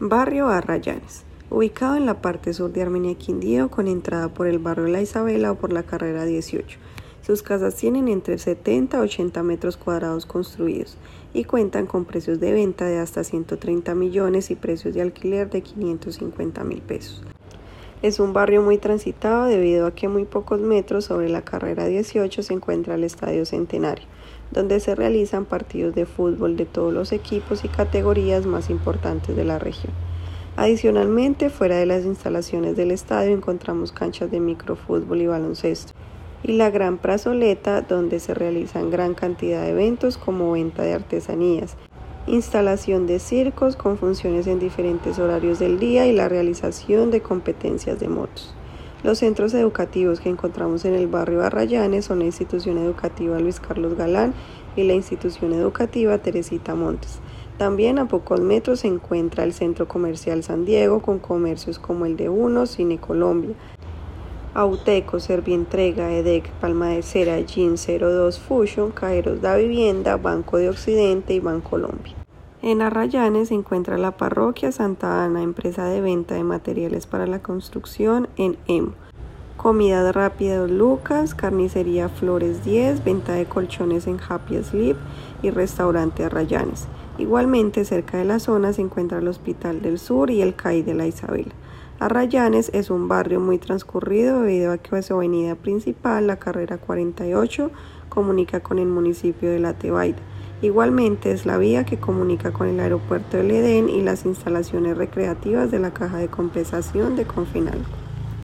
Barrio Arrayanes. Ubicado en la parte sur de Armenia Quindío, con entrada por el barrio La Isabela o por la carrera 18. Sus casas tienen entre 70 a 80 metros cuadrados construidos y cuentan con precios de venta de hasta 130 millones y precios de alquiler de 550 mil pesos. Es un barrio muy transitado debido a que muy pocos metros sobre la carrera 18 se encuentra el Estadio Centenario, donde se realizan partidos de fútbol de todos los equipos y categorías más importantes de la región. Adicionalmente, fuera de las instalaciones del estadio encontramos canchas de microfútbol y baloncesto, y la gran plazoleta donde se realizan gran cantidad de eventos como venta de artesanías, instalación de circos con funciones en diferentes horarios del día y la realización de competencias de motos. Los centros educativos que encontramos en el barrio Arrayanes son la institución educativa Luis Carlos Galán y la institución educativa Teresita Montes. También a pocos metros se encuentra el Centro Comercial San Diego con comercios como el de Uno, Cine Colombia, Auteco, Servientrega, EDEC, Palma de Cera, Gin 02 Fusion, Caeros da Vivienda, Banco de Occidente y Bancolombia. En Arrayanes se encuentra la parroquia Santa Ana, empresa de venta de materiales para la construcción en EMO. Comida rápida Lucas, carnicería Flores 10, venta de colchones en Happy Sleep y restaurante Arrayanes. Igualmente cerca de la zona se encuentra el Hospital del Sur y el CAI de la Isabela. Arrayanes es un barrio muy transcurrido debido a que su avenida principal, la carrera 48, comunica con el municipio de La Tebaida. Igualmente es la vía que comunica con el aeropuerto del Edén y las instalaciones recreativas de la caja de compensación de Confinalco.